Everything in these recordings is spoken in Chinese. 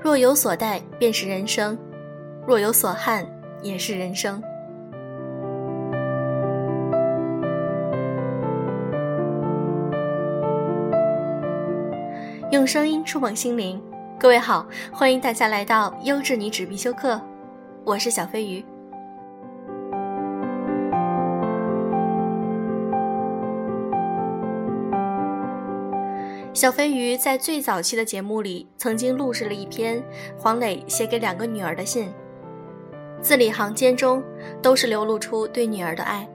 若有所待，便是人生；若有所憾，也是人生。用声音触碰心灵，各位好，欢迎大家来到优质女纸必修课，我是小飞鱼。小飞鱼在最早期的节目里，曾经录制了一篇黄磊写给两个女儿的信，字里行间中都是流露出对女儿的爱。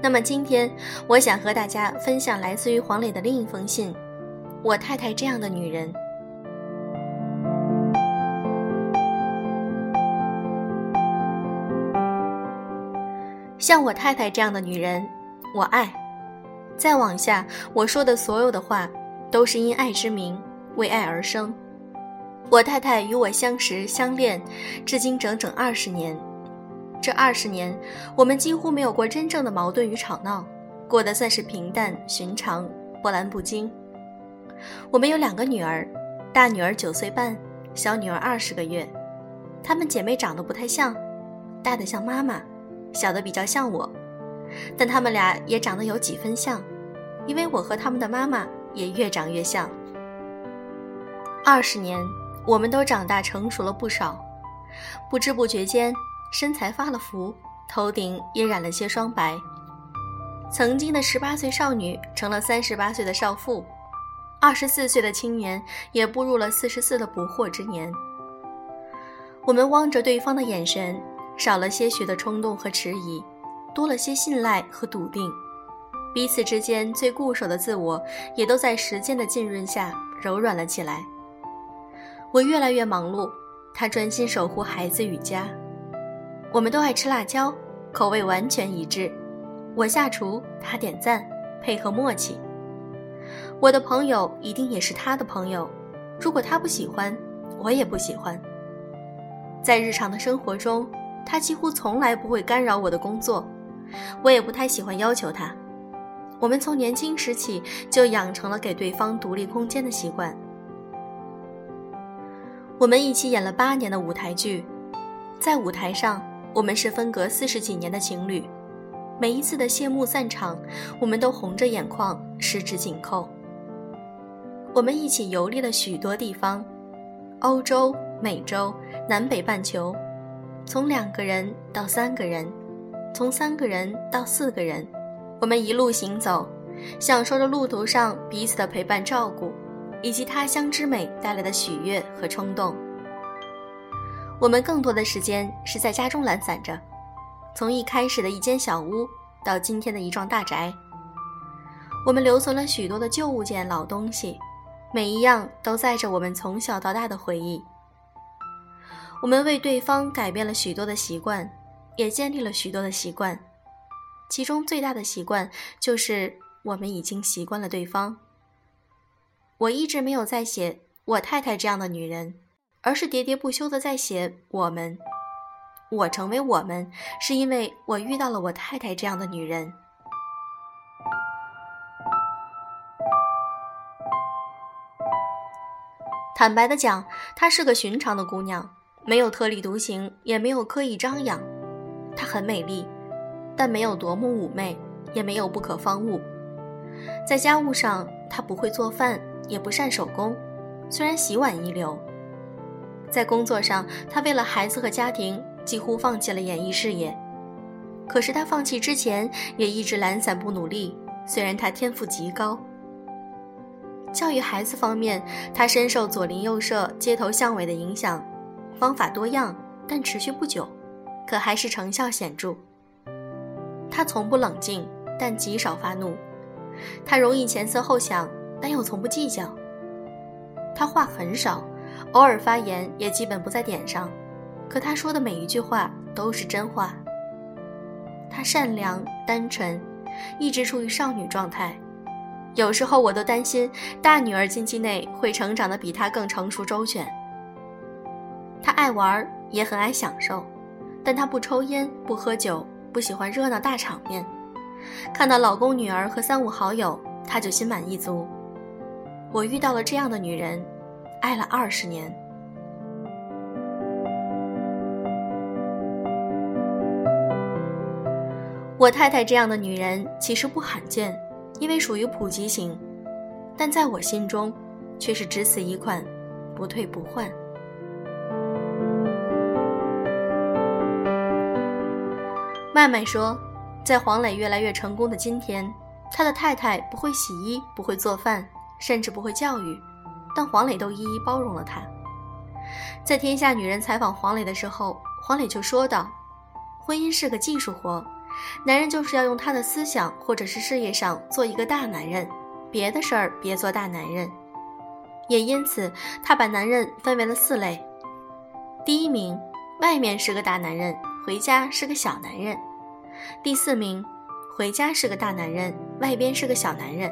那么今天，我想和大家分享来自于黄磊的另一封信：我太太这样的女人，像我太太这样的女人，我爱。再往下，我说的所有的话。都是因爱之名，为爱而生。我太太与我相识相恋，至今整整二十年。这二十年，我们几乎没有过真正的矛盾与吵闹，过得算是平淡寻常，波澜不惊。我们有两个女儿，大女儿九岁半，小女儿二十个月。她们姐妹长得不太像，大的像妈妈，小的比较像我。但她们俩也长得有几分像，因为我和她们的妈妈。也越长越像。二十年，我们都长大成熟了不少，不知不觉间，身材发了福，头顶也染了些霜白。曾经的十八岁少女成了三十八岁的少妇，二十四岁的青年也步入了四十四的不惑之年。我们望着对方的眼神，少了些许的冲动和迟疑，多了些信赖和笃定。彼此之间最固守的自我，也都在时间的浸润下柔软了起来。我越来越忙碌，他专心守护孩子与家。我们都爱吃辣椒，口味完全一致。我下厨，他点赞，配合默契。我的朋友一定也是他的朋友，如果他不喜欢，我也不喜欢。在日常的生活中，他几乎从来不会干扰我的工作，我也不太喜欢要求他。我们从年轻时起就养成了给对方独立空间的习惯。我们一起演了八年的舞台剧，在舞台上，我们是分隔四十几年的情侣。每一次的谢幕散场，我们都红着眼眶，十指紧扣。我们一起游历了许多地方，欧洲、美洲、南北半球，从两个人到三个人，从三个人到四个人。我们一路行走，享受着路途上彼此的陪伴照顾，以及他乡之美带来的喜悦和冲动。我们更多的时间是在家中懒散着，从一开始的一间小屋到今天的一幢大宅。我们留存了许多的旧物件、老东西，每一样都载着我们从小到大的回忆。我们为对方改变了许多的习惯，也建立了许多的习惯。其中最大的习惯就是我们已经习惯了对方。我一直没有在写我太太这样的女人，而是喋喋不休的在写我们。我成为我们，是因为我遇到了我太太这样的女人。坦白的讲，她是个寻常的姑娘，没有特立独行，也没有刻意张扬。她很美丽。但没有夺目妩媚，也没有不可方物。在家务上，她不会做饭，也不善手工，虽然洗碗一流。在工作上，她为了孩子和家庭，几乎放弃了演艺事业。可是他放弃之前，也一直懒散不努力。虽然他天赋极高，教育孩子方面，他深受左邻右舍、街头巷尾的影响，方法多样，但持续不久，可还是成效显著。他从不冷静，但极少发怒。他容易前思后想，但又从不计较。他话很少，偶尔发言也基本不在点上。可他说的每一句话都是真话。他善良单纯，一直处于少女状态。有时候我都担心大女儿近期内会成长得比她更成熟周全。她爱玩，也很爱享受，但她不抽烟，不喝酒，不喜欢热闹大场面。看到老公、女儿和三五好友，她就心满意足。我遇到了这样的女人，爱了二十年。我太太这样的女人其实不罕见，因为属于普及型，但在我心中，却是只此一款，不退不换。麦麦说，在黄磊越来越成功的今天，他的太太不会洗衣，不会做饭，甚至不会教育，但黄磊都一一包容了他。在天下女人采访黄磊的时候，黄磊就说道：“婚姻是个技术活。”男人就是要用他的思想或者是事业上做一个大男人，别的事儿别做大男人。也因此，他把男人分为了四类：第一名，外面是个大男人，回家是个小男人；第四名，回家是个大男人，外边是个小男人；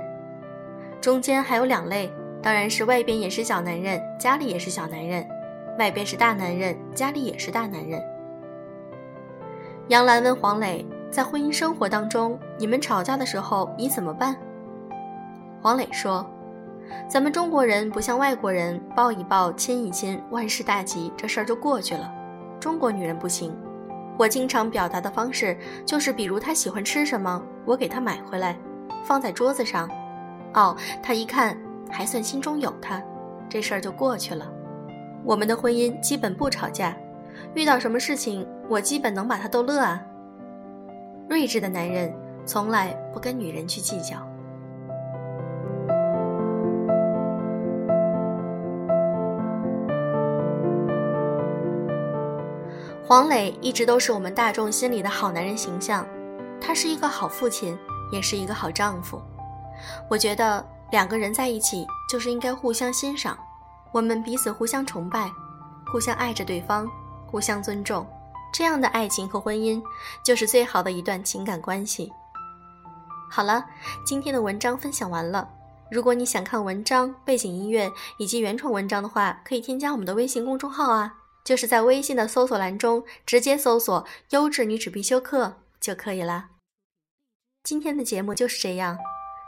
中间还有两类，当然是外边也是小男人，家里也是小男人；外边是大男人，家里也是大男人。杨澜问黄磊。在婚姻生活当中，你们吵架的时候你怎么办？黄磊说：“咱们中国人不像外国人，抱一抱、亲一亲，万事大吉，这事儿就过去了。中国女人不行。我经常表达的方式就是，比如她喜欢吃什么，我给她买回来，放在桌子上。哦，她一看还算心中有她，这事儿就过去了。我们的婚姻基本不吵架，遇到什么事情，我基本能把她逗乐啊。”睿智的男人从来不跟女人去计较。黄磊一直都是我们大众心里的好男人形象，他是一个好父亲，也是一个好丈夫。我觉得两个人在一起就是应该互相欣赏，我们彼此互相崇拜，互相爱着对方，互相尊重。这样的爱情和婚姻，就是最好的一段情感关系。好了，今天的文章分享完了。如果你想看文章、背景音乐以及原创文章的话，可以添加我们的微信公众号啊，就是在微信的搜索栏中直接搜索“优质女子必修课”就可以了。今天的节目就是这样，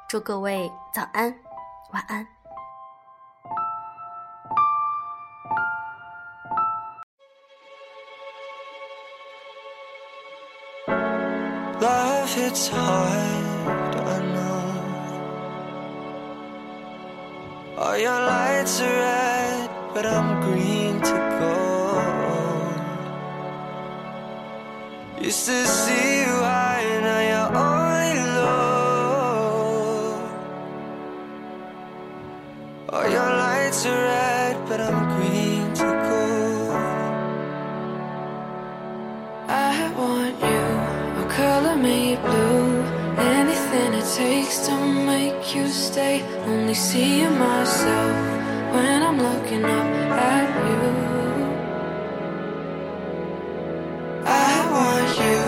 祝各位早安，晚安。Life it's hard, I know. All your lights are red, but I'm green to go. Used to see you Only seeing myself when I'm looking up at you. I want you,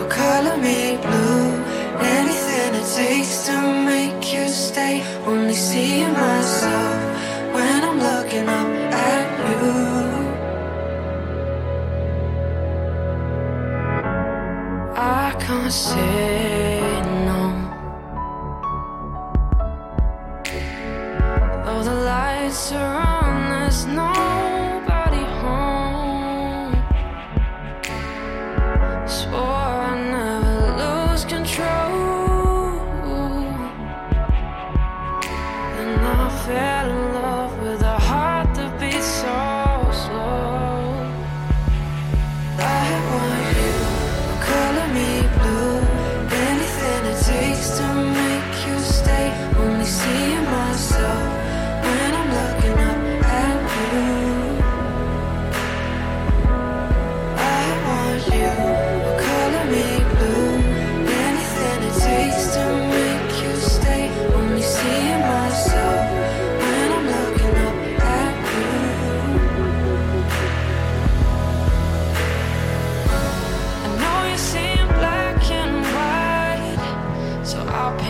oh color me blue. Anything it takes to make you stay. Only seeing myself when I'm looking up at you. I can't say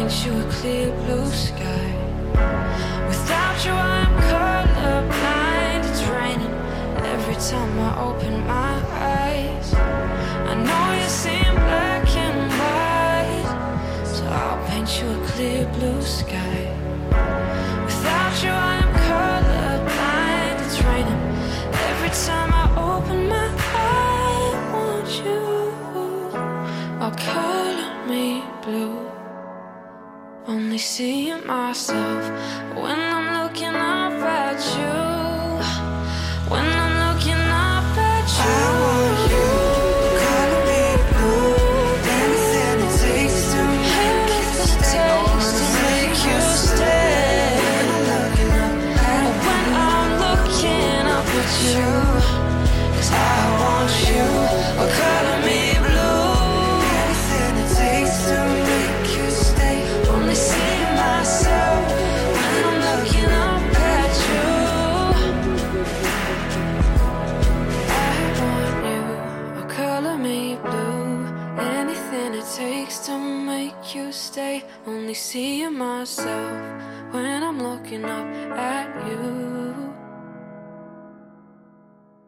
paint you a clear blue sky. Without you, I'm colorblind. It's raining every time I open my eyes. I know you seem black and white, so I'll paint you a clear blue sky. Only seeing myself when I'm see seeing myself when I'm looking up at you.